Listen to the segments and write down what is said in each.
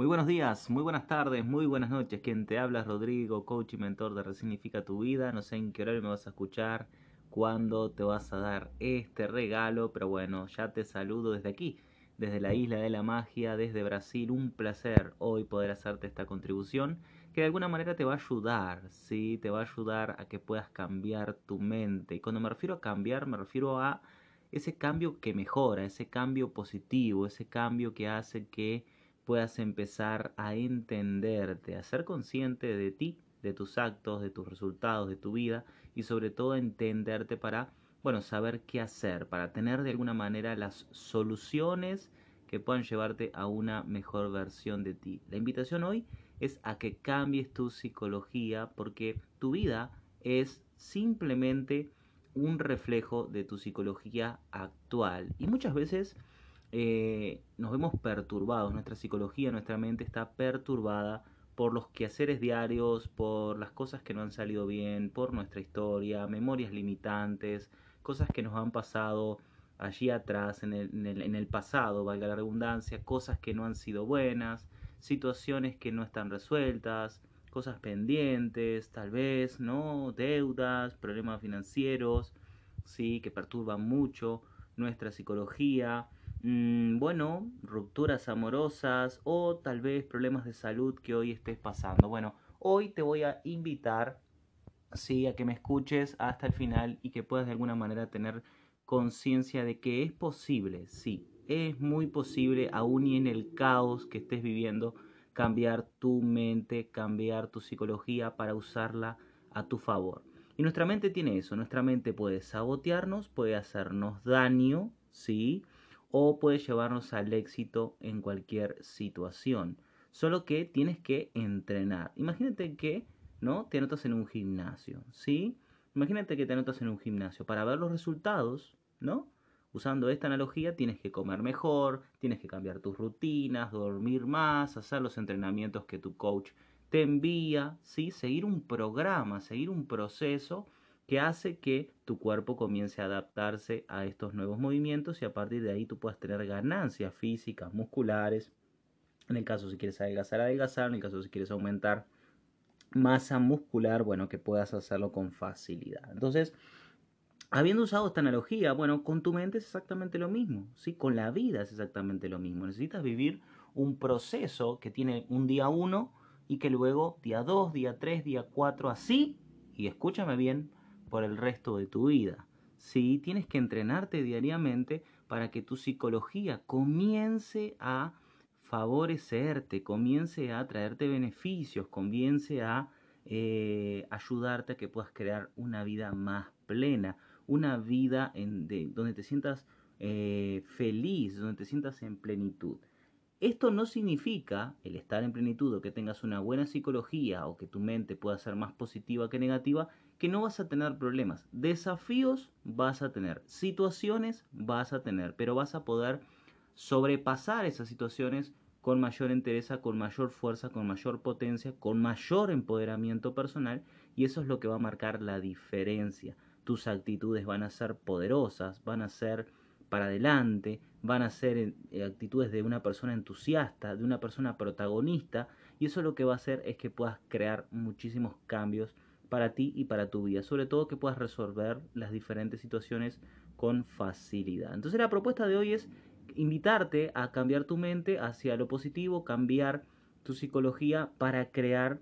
Muy buenos días, muy buenas tardes, muy buenas noches. Quien te habla es Rodrigo, coach y mentor de Resignifica tu vida. No sé en qué horario me vas a escuchar, cuándo te vas a dar este regalo, pero bueno, ya te saludo desde aquí, desde la isla de la magia, desde Brasil. Un placer hoy poder hacerte esta contribución que de alguna manera te va a ayudar, ¿sí? Te va a ayudar a que puedas cambiar tu mente. Y cuando me refiero a cambiar, me refiero a ese cambio que mejora, ese cambio positivo, ese cambio que hace que puedas empezar a entenderte, a ser consciente de ti, de tus actos, de tus resultados, de tu vida y sobre todo entenderte para, bueno, saber qué hacer, para tener de alguna manera las soluciones que puedan llevarte a una mejor versión de ti. La invitación hoy es a que cambies tu psicología porque tu vida es simplemente un reflejo de tu psicología actual y muchas veces eh, nos vemos perturbados, nuestra psicología, nuestra mente está perturbada por los quehaceres diarios, por las cosas que no han salido bien, por nuestra historia, memorias limitantes, cosas que nos han pasado allí atrás, en el, en el pasado, valga la redundancia, cosas que no han sido buenas, situaciones que no están resueltas, cosas pendientes, tal vez, ¿no? Deudas, problemas financieros, sí, que perturban mucho nuestra psicología. Mm, bueno, rupturas amorosas o tal vez problemas de salud que hoy estés pasando. Bueno, hoy te voy a invitar, sí, a que me escuches hasta el final y que puedas de alguna manera tener conciencia de que es posible, sí, es muy posible, aún y en el caos que estés viviendo, cambiar tu mente, cambiar tu psicología para usarla a tu favor. Y nuestra mente tiene eso, nuestra mente puede sabotearnos, puede hacernos daño, ¿sí? o puede llevarnos al éxito en cualquier situación. Solo que tienes que entrenar. Imagínate que, ¿no? Te anotas en un gimnasio, ¿sí? Imagínate que te anotas en un gimnasio. Para ver los resultados, ¿no? Usando esta analogía, tienes que comer mejor, tienes que cambiar tus rutinas, dormir más, hacer los entrenamientos que tu coach te envía, ¿sí? Seguir un programa, seguir un proceso que hace que tu cuerpo comience a adaptarse a estos nuevos movimientos y a partir de ahí tú puedas tener ganancias físicas, musculares. En el caso si quieres adelgazar, adelgazar. En el caso si quieres aumentar masa muscular, bueno, que puedas hacerlo con facilidad. Entonces, habiendo usado esta analogía, bueno, con tu mente es exactamente lo mismo, ¿sí? Con la vida es exactamente lo mismo. Necesitas vivir un proceso que tiene un día uno y que luego día dos, día tres, día cuatro, así, y escúchame bien, por el resto de tu vida. Sí, tienes que entrenarte diariamente para que tu psicología comience a favorecerte, comience a traerte beneficios, comience a eh, ayudarte a que puedas crear una vida más plena, una vida en, donde te sientas eh, feliz, donde te sientas en plenitud. Esto no significa el estar en plenitud o que tengas una buena psicología o que tu mente pueda ser más positiva que negativa, que no vas a tener problemas. Desafíos vas a tener, situaciones vas a tener, pero vas a poder sobrepasar esas situaciones con mayor entereza, con mayor fuerza, con mayor potencia, con mayor empoderamiento personal y eso es lo que va a marcar la diferencia. Tus actitudes van a ser poderosas, van a ser para adelante, van a ser eh, actitudes de una persona entusiasta, de una persona protagonista, y eso lo que va a hacer es que puedas crear muchísimos cambios para ti y para tu vida, sobre todo que puedas resolver las diferentes situaciones con facilidad. Entonces la propuesta de hoy es invitarte a cambiar tu mente hacia lo positivo, cambiar tu psicología para crear,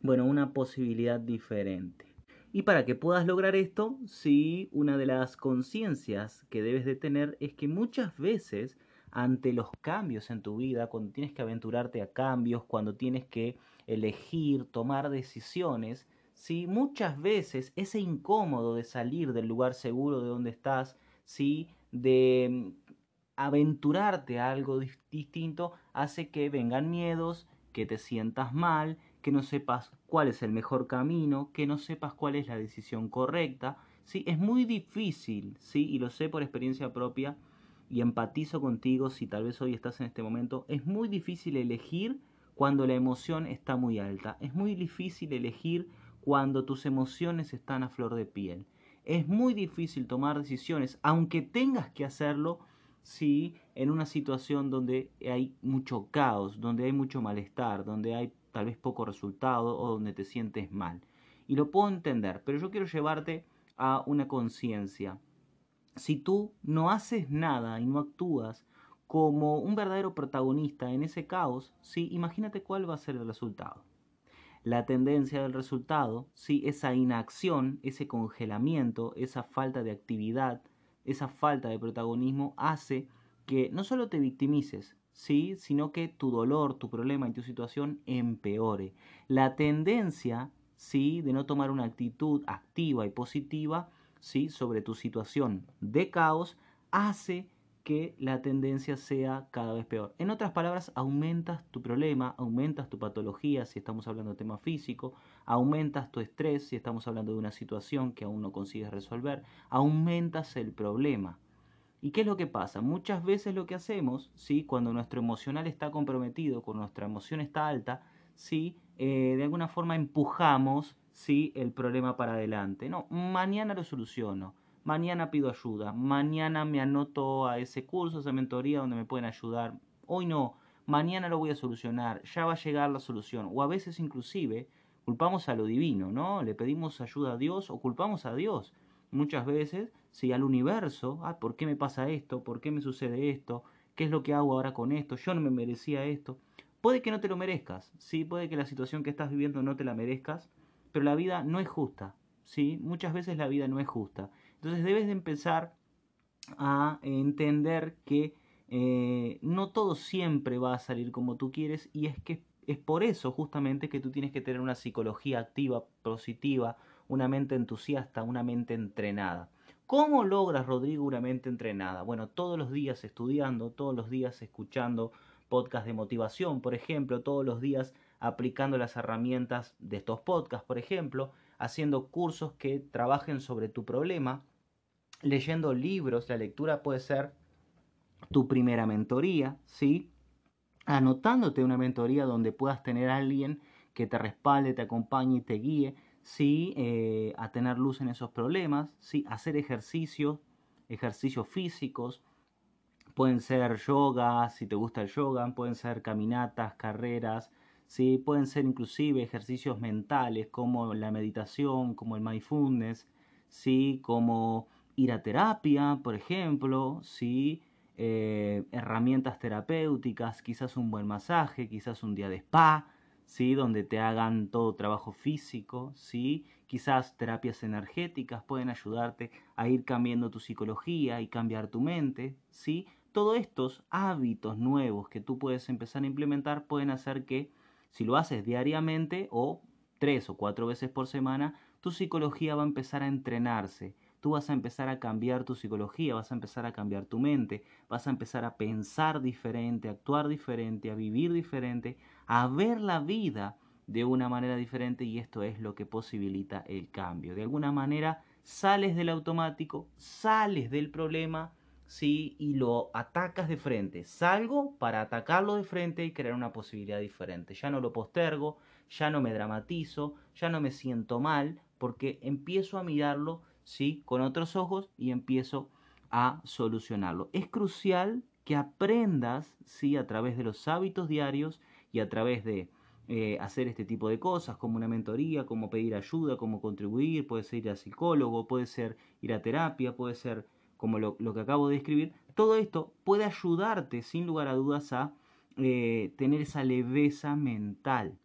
bueno, una posibilidad diferente. Y para que puedas lograr esto, sí, una de las conciencias que debes de tener es que muchas veces ante los cambios en tu vida, cuando tienes que aventurarte a cambios, cuando tienes que elegir, tomar decisiones, sí, muchas veces ese incómodo de salir del lugar seguro de donde estás, sí, de mm, aventurarte a algo distinto, hace que vengan miedos, que te sientas mal, que no sepas cuál es el mejor camino, que no sepas cuál es la decisión correcta. ¿sí? Es muy difícil, ¿sí? y lo sé por experiencia propia, y empatizo contigo si tal vez hoy estás en este momento, es muy difícil elegir cuando la emoción está muy alta, es muy difícil elegir cuando tus emociones están a flor de piel. Es muy difícil tomar decisiones, aunque tengas que hacerlo, si en una situación donde hay mucho caos, donde hay mucho malestar, donde hay tal vez poco resultado o donde te sientes mal. Y lo puedo entender, pero yo quiero llevarte a una conciencia. Si tú no haces nada y no actúas como un verdadero protagonista en ese caos, sí, imagínate cuál va a ser el resultado. La tendencia del resultado, sí, esa inacción, ese congelamiento, esa falta de actividad, esa falta de protagonismo hace que no solo te victimices, ¿sí? sino que tu dolor, tu problema y tu situación empeore. La tendencia ¿sí? de no tomar una actitud activa y positiva ¿sí? sobre tu situación de caos hace que la tendencia sea cada vez peor. En otras palabras, aumentas tu problema, aumentas tu patología si estamos hablando de tema físico, aumentas tu estrés si estamos hablando de una situación que aún no consigues resolver, aumentas el problema. ¿Y qué es lo que pasa? Muchas veces lo que hacemos, ¿sí? cuando nuestro emocional está comprometido, cuando nuestra emoción está alta, ¿sí? Eh, de alguna forma empujamos ¿sí? el problema para adelante. No, mañana lo soluciono, mañana pido ayuda, mañana me anoto a ese curso, a esa mentoría donde me pueden ayudar. Hoy no, mañana lo voy a solucionar, ya va a llegar la solución. O a veces inclusive culpamos a lo divino, ¿no? Le pedimos ayuda a Dios o culpamos a Dios muchas veces, si al universo, ah, ¿por qué me pasa esto? ¿Por qué me sucede esto? ¿Qué es lo que hago ahora con esto? Yo no me merecía esto. Puede que no te lo merezcas, sí, puede que la situación que estás viviendo no te la merezcas, pero la vida no es justa, sí, muchas veces la vida no es justa. Entonces debes de empezar a entender que eh, no todo siempre va a salir como tú quieres y es que es por eso justamente que tú tienes que tener una psicología activa, positiva, una mente entusiasta, una mente entrenada. ¿Cómo logras, Rodrigo, una mente entrenada? Bueno, todos los días estudiando, todos los días escuchando podcasts de motivación, por ejemplo, todos los días aplicando las herramientas de estos podcasts, por ejemplo, haciendo cursos que trabajen sobre tu problema, leyendo libros, la lectura puede ser tu primera mentoría, ¿sí? Anotándote una mentoría donde puedas tener a alguien que te respalde, te acompañe y te guíe sí, eh, a tener luz en esos problemas, sí, hacer ejercicios, ejercicios físicos, pueden ser yoga, si te gusta el yoga, pueden ser caminatas, carreras, sí, pueden ser inclusive ejercicios mentales como la meditación, como el mindfulness, sí, como ir a terapia, por ejemplo, sí, eh, herramientas terapéuticas, quizás un buen masaje, quizás un día de spa, ¿sí? donde te hagan todo trabajo físico, ¿sí? quizás terapias energéticas pueden ayudarte a ir cambiando tu psicología y cambiar tu mente, ¿sí? Todos estos hábitos nuevos que tú puedes empezar a implementar pueden hacer que si lo haces diariamente o tres o cuatro veces por semana, tu psicología va a empezar a entrenarse. Tú vas a empezar a cambiar tu psicología, vas a empezar a cambiar tu mente, vas a empezar a pensar diferente, a actuar diferente, a vivir diferente, a ver la vida de una manera diferente y esto es lo que posibilita el cambio. De alguna manera sales del automático, sales del problema, ¿sí? Y lo atacas de frente. Salgo para atacarlo de frente y crear una posibilidad diferente. Ya no lo postergo, ya no me dramatizo, ya no me siento mal, porque empiezo a mirarlo, ¿sí? Con otros ojos y empiezo a solucionarlo. Es crucial que aprendas, ¿sí? A través de los hábitos diarios, y a través de eh, hacer este tipo de cosas, como una mentoría, como pedir ayuda, como contribuir, puede ser ir a psicólogo, puede ser ir a terapia, puede ser como lo, que acabo de describir, todo esto puede ayudarte sin lugar a dudas a eh, tener esa leveza mental,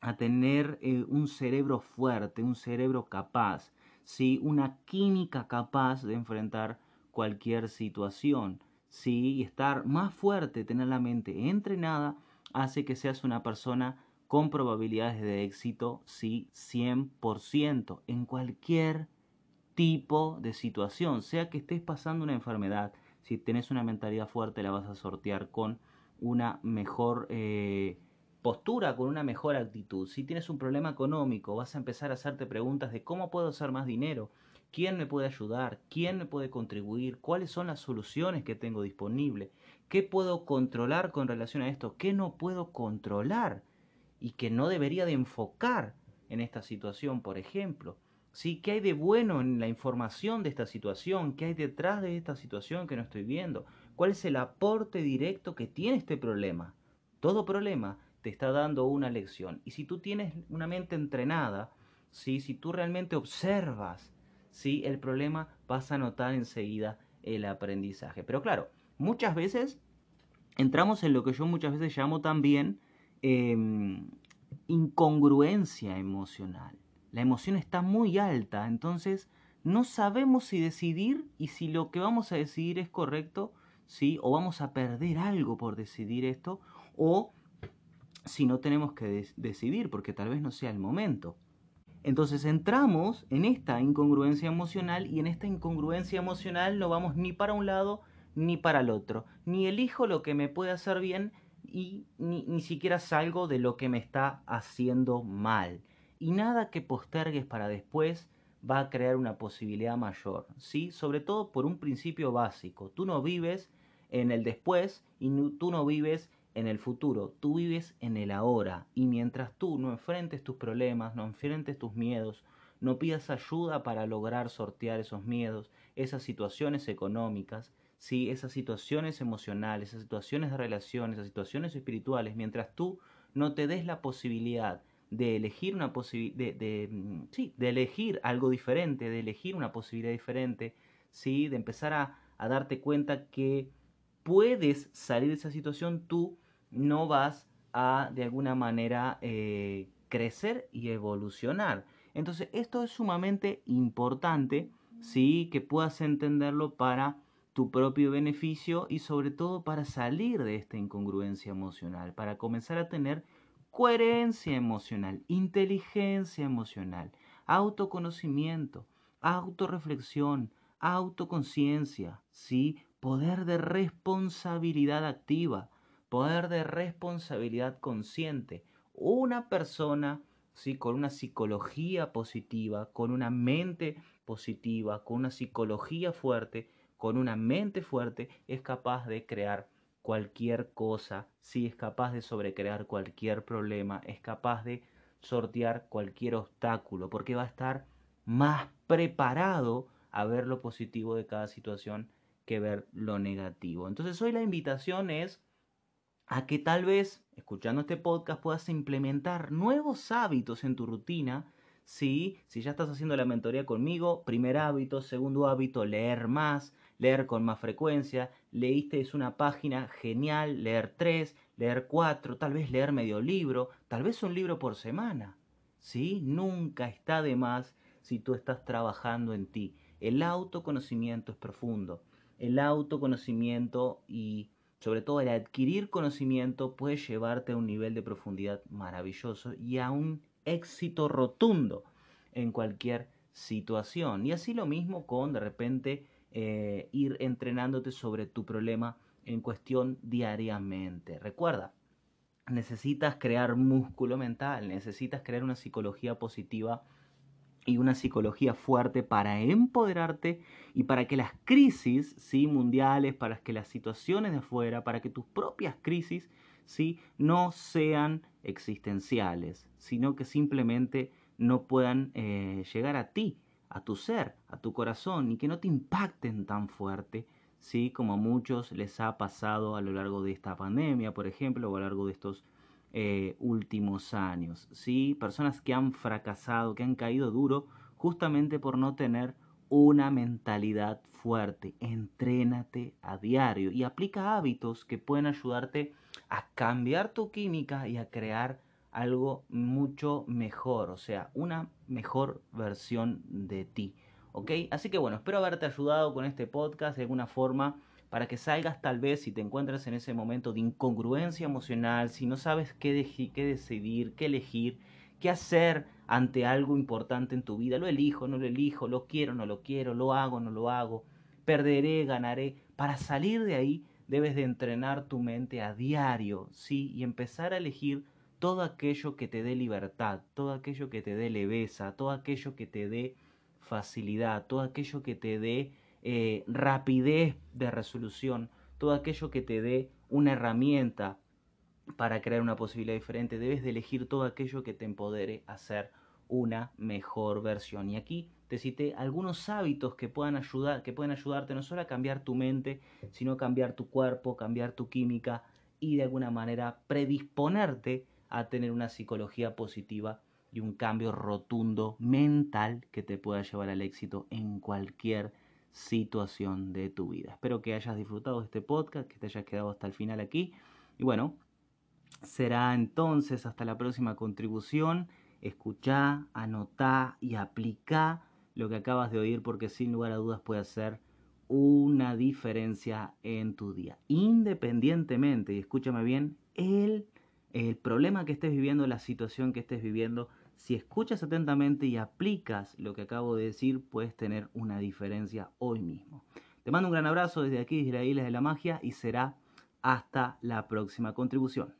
a tener eh, un cerebro fuerte, un cerebro capaz, ¿sí? una química capaz de enfrentar cualquier situación, ¿sí? y estar más fuerte, tener la mente entrenada hace que seas una persona con probabilidades de éxito, sí, 100%, en cualquier tipo de situación, sea que estés pasando una enfermedad, si tenés una mentalidad fuerte la vas a sortear con una mejor eh, postura, con una mejor actitud. Si tienes un problema económico, vas a empezar a hacerte preguntas de cómo puedo hacer más dinero, quién me puede ayudar, quién me puede contribuir, cuáles son las soluciones que tengo disponibles. ¿Qué puedo controlar con relación a esto? ¿Qué no puedo controlar? Y que no debería de enfocar en esta situación, por ejemplo. ¿Sí? ¿Qué hay de bueno en la información de esta situación? ¿Qué hay detrás de esta situación que no estoy viendo? ¿Cuál es el aporte directo que tiene este problema? Todo problema te está dando una lección. Y si tú tienes una mente entrenada, ¿sí? si tú realmente observas ¿sí? el problema, vas a notar enseguida el aprendizaje. Pero claro, muchas veces entramos en lo que yo muchas veces llamo también em, incongruencia emocional. La emoción está muy alta, entonces no sabemos si decidir y si lo que vamos a decidir es correcto, ¿sí? O vamos a perder algo por decidir esto, o si no tenemos que decidir, porque tal vez no sea el momento. Entonces entramos en esta incongruencia emocional y en esta incongruencia emocional no vamos ni para un lado ni para el otro. Ni elijo lo que me puede hacer bien y ni, ni siquiera salgo de lo que me está haciendo mal. Y nada que postergues para después va a crear una posibilidad mayor, ¿sí? Sobre todo por un principio básico. Tú no vives en el después y tú no vives en el futuro, tú vives en el ahora. Y mientras tú no enfrentes tus problemas, no enfrentes tus miedos, no pidas ayuda para lograr sortear esos miedos, esas situaciones económicas, ¿sí? esas situaciones emocionales, esas situaciones de relaciones, esas situaciones espirituales, mientras tú no te des la posibilidad de elegir una posibilidad, de, mm, sí, de elegir algo diferente, de elegir una posibilidad diferente, ¿sí? de empezar a, a darte cuenta que puedes salir de esa situación, tú no vas a de alguna manera eh, crecer y evolucionar. Entonces esto es sumamente importante, ¿sí? que puedas entenderlo para tu propio beneficio y sobre todo para salir de esta incongruencia emocional, para comenzar a tener coherencia emocional, inteligencia emocional, autoconocimiento, autorreflexión, autoconciencia, ¿sí? poder de responsabilidad activa, poder de responsabilidad consciente. Una persona ¿sí? con una psicología positiva, con una mente positiva, con una psicología fuerte, con una mente fuerte, es capaz de crear cualquier cosa, si es capaz de sobrecrear cualquier problema, es capaz de sortear cualquier obstáculo, porque va a estar más preparado a ver lo positivo de cada situación que ver lo negativo. Entonces hoy la invitación es a que tal vez, escuchando este podcast, puedas implementar nuevos hábitos en tu rutina. Si ya estás haciendo la mentoría conmigo, primer hábito, segundo hábito, leer más, leer con más frecuencia, leíste es una página genial, leer tres, leer cuatro, tal vez leer medio libro, tal vez un libro por semana. ¿Sí? Nunca está de más si tú estás trabajando en ti. El autoconocimiento es profundo. El autoconocimiento y sobre todo el adquirir conocimiento puede llevarte a un nivel de profundidad maravilloso y a un éxito rotundo en cualquier situación. Y así lo mismo con de repente eh, ir entrenándote sobre tu problema en cuestión diariamente. Recuerda, necesitas crear músculo mental, necesitas crear una psicología positiva y una psicología fuerte para empoderarte y para que las crisis ¿sí? mundiales, para que las situaciones de afuera, para que tus propias crisis ¿sí? no sean existenciales, sino que simplemente no puedan eh, llegar a ti a tu ser, a tu corazón y que no te impacten tan fuerte, ¿sí? como a muchos les ha pasado a lo largo de esta pandemia, por ejemplo, o a lo largo de estos eh, últimos años. ¿sí? Personas que han fracasado, que han caído duro justamente por no tener una mentalidad fuerte. Entrénate a diario y aplica hábitos que pueden ayudarte a cambiar tu química y a crear algo mucho mejor, o sea, una mejor versión de ti. ¿Ok? Así que bueno, espero haberte ayudado con este podcast de alguna forma para que salgas tal vez si te encuentras en ese momento de incongruencia emocional, si no sabes qué, qué decidir, qué elegir, qué hacer ante algo importante en tu vida. Lo elijo, no lo elijo, lo quiero, no lo quiero, lo hago, no lo hago, perderé, ganaré. Para salir de ahí debes de entrenar tu mente a diario, ¿sí? Y empezar a elegir todo aquello que te dé libertad, todo aquello que te dé leveza, todo aquello que te dé facilidad, todo aquello que te dé eh, rapidez de resolución, todo aquello que te dé una herramienta para crear una posibilidad diferente. Debes de elegir todo aquello que te empodere a ser una mejor versión. Y aquí te cité algunos hábitos que puedan ayudar, que pueden ayudarte no solo a cambiar tu mente, sino a cambiar tu cuerpo, cambiar tu química y de alguna manera predisponerte a tener una psicología positiva y un cambio rotundo mental que te pueda llevar al éxito en cualquier situación de tu vida. Espero que hayas disfrutado de este podcast, que te hayas quedado hasta el final aquí. Y bueno, será entonces hasta la próxima contribución. Escucha, anotá y aplica lo que acabas de oír porque sin lugar a dudas puede hacer una diferencia en tu día. Independientemente, y escúchame bien, el, el problema que estés viviendo, la situación que estés viviendo, si escuchas atentamente y aplicas lo que acabo de decir, puedes tener una diferencia hoy mismo. Te mando un gran abrazo desde aquí, desde la Isla de la Magia, y será hasta la próxima contribución.